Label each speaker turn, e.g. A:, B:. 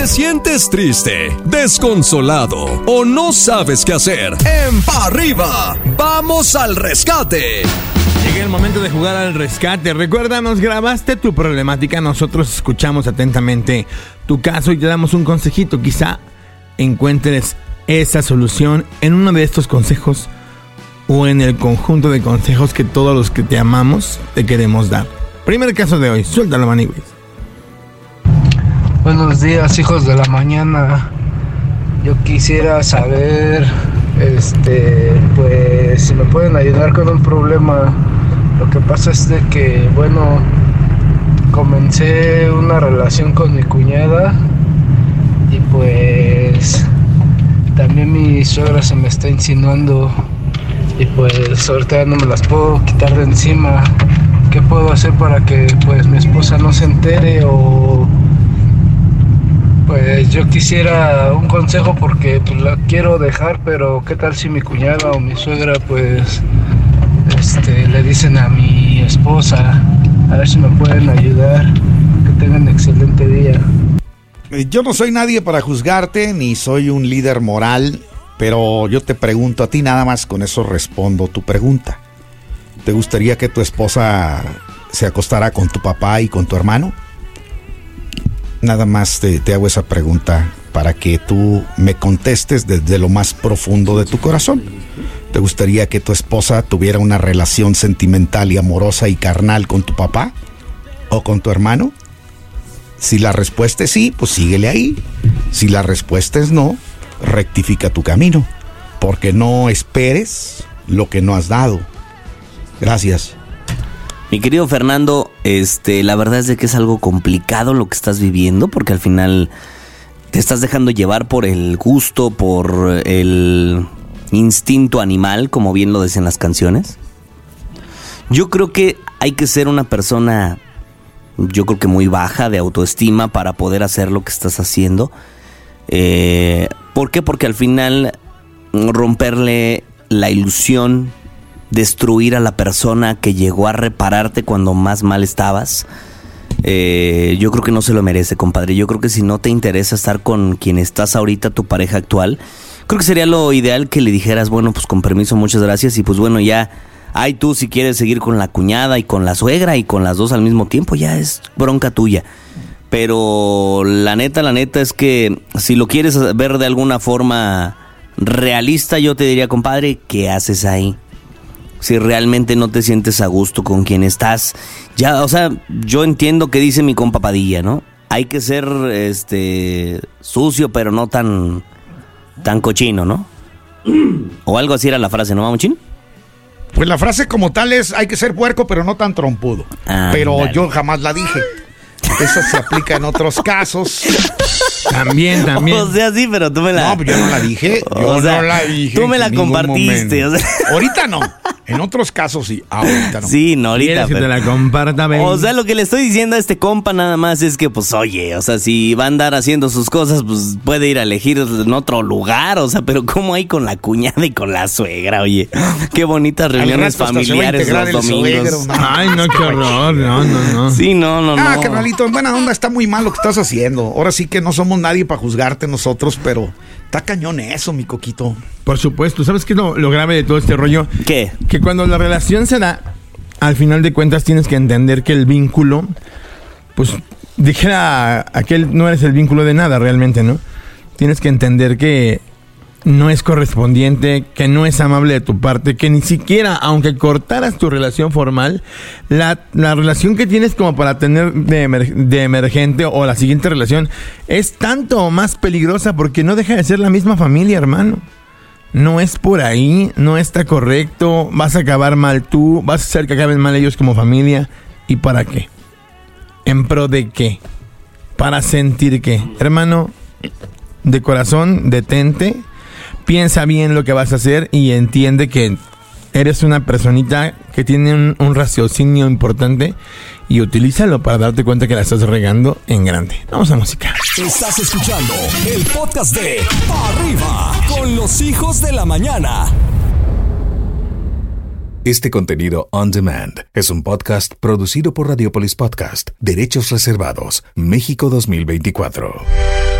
A: te sientes triste, desconsolado o no sabes qué hacer, en Pa' arriba, vamos al rescate.
B: Llega el momento de jugar al rescate. Recuerda, nos grabaste tu problemática, nosotros escuchamos atentamente tu caso y te damos un consejito. Quizá encuentres esa solución en uno de estos consejos o en el conjunto de consejos que todos los que te amamos te queremos dar. Primer caso de hoy, suéltalo, Maniwis.
C: Buenos días, hijos de la mañana. Yo quisiera saber, este, pues, si me pueden ayudar con un problema. Lo que pasa es de que, bueno, comencé una relación con mi cuñada y pues también mi suegra se me está insinuando y pues ahorita no me las puedo quitar de encima. ¿Qué puedo hacer para que pues mi esposa no se entere o pues yo quisiera un consejo porque pues, la quiero dejar, pero qué tal si mi cuñada o mi suegra pues este le dicen a mi esposa, a ver si me pueden ayudar. Que tengan excelente día.
D: Eh, Yo no soy nadie para juzgarte, ni soy un líder moral, pero yo te pregunto a ti nada más, con eso respondo tu pregunta. ¿Te gustaría que tu esposa se acostara con tu papá y con tu hermano? Nada más te, hago esa pregunta para que tú me contestes desde lo más profundo de tu corazón. ¿Te gustaría que tu esposa tuviera una relación sentimental y amorosa y carnal con tu papá o con tu hermano? Si la respuesta es sí, pues síguele ahí. Si la respuesta es no, rectifica tu camino. Porque no esperes lo que no has dado. Gracias.
E: Mi querido Fernando, este, la verdad es de que es algo complicado lo que estás viviendo, porque al final te estás dejando llevar por el gusto, por el instinto animal, como bien lo dicen las canciones. Yo creo que hay que ser una persona, yo creo que muy baja de autoestima para poder hacer lo que estás haciendo. Eh, ¿Por qué? Porque al final romperle la ilusión, destruir a la persona que llegó a repararte cuando más mal estabas, eh, yo creo que no se lo merece, compadre. Yo creo que si no te interesa estar con quien estás ahorita, tu pareja actual, creo que sería lo ideal que le dijeras, bueno, pues con permiso, muchas gracias, y pues bueno, ya, ay tú si quieres seguir con la cuñada y con la suegra y con las dos al mismo tiempo, ya es bronca tuya. Pero la neta, la neta es que si lo quieres ver de alguna forma realista, yo te diría, compadre, ¿qué haces ahí? Si realmente no te sientes a gusto con quien estás, ya, o sea, yo entiendo que dice mi compa Padilla, ¿no? Hay que ser, este, sucio, pero no tan, tan cochino, ¿no? O algo así era la frase, ¿no, mamuchín?
D: Pues la frase como tal es hay que ser puerco, pero no tan trompudo.
E: Ah,
D: pero
E: dale.
D: yo jamás la dije. Esa se aplica en otros casos.
B: También, también.
E: O sea, sí, pero tú me la...
D: No, yo no la dije. Yo
E: O sea,
D: no la dije.
E: tú me la compartiste, o sea.
D: Ahorita no. En otros casos sí. Ahorita no.
E: Sí, no, ahorita.
B: ¿Quieres que
E: pero-
B: te la comparta, baby?
E: O sea, lo que le estoy diciendo a este compa nada más es que, pues, oye, o sea, si va a andar haciendo sus cosas, pues puede ir a elegir en otro lugar, o sea, pero ¿cómo hay con la cuñada y con la suegra, oye? Qué bonitas reuniones familiares los domingos.
D: suegro, ¿no?
B: Ay, no, qué horror. No, no, no.
E: Sí, no, no, no.
D: Ah, carnalito, en buena onda está muy mal lo que estás haciendo. Ahora sí que no somos nadie para juzgarte nosotros, pero está cañón eso, mi coquito.
B: Por supuesto. ¿Sabes qué es lo, lo grave de todo este rollo?
E: ¿Qué?
B: Que cuando la relación se da, al final de cuentas tienes que entender que el vínculo, pues dijera aquel, no eres el vínculo de nada realmente, ¿no? Tienes que entender que no es correspondiente, que no es amable de tu parte, que ni siquiera, aunque cortaras tu relación formal, la, la relación que tienes como para tener de, de emergente o la siguiente relación es tanto más peligrosa porque no deja de ser la misma familia, hermano. No es por ahí, no está correcto, vas a acabar mal tú, vas a hacer que acaben mal ellos como familia. ¿Y para qué? ¿En pro de qué? Para sentir qué. Hermano, de corazón, detente, piensa bien lo que vas a hacer y entiende que eres una personita que tiene un, un raciocinio importante y utilízalo para darte cuenta que la estás regando en grande. Vamos a música.
A: Estás escuchando el podcast de Pa' Arriba con los hijos de la mañana.
F: Este contenido on demand es un podcast producido por Radiopolis Podcast, Derechos Reservados, México 2024.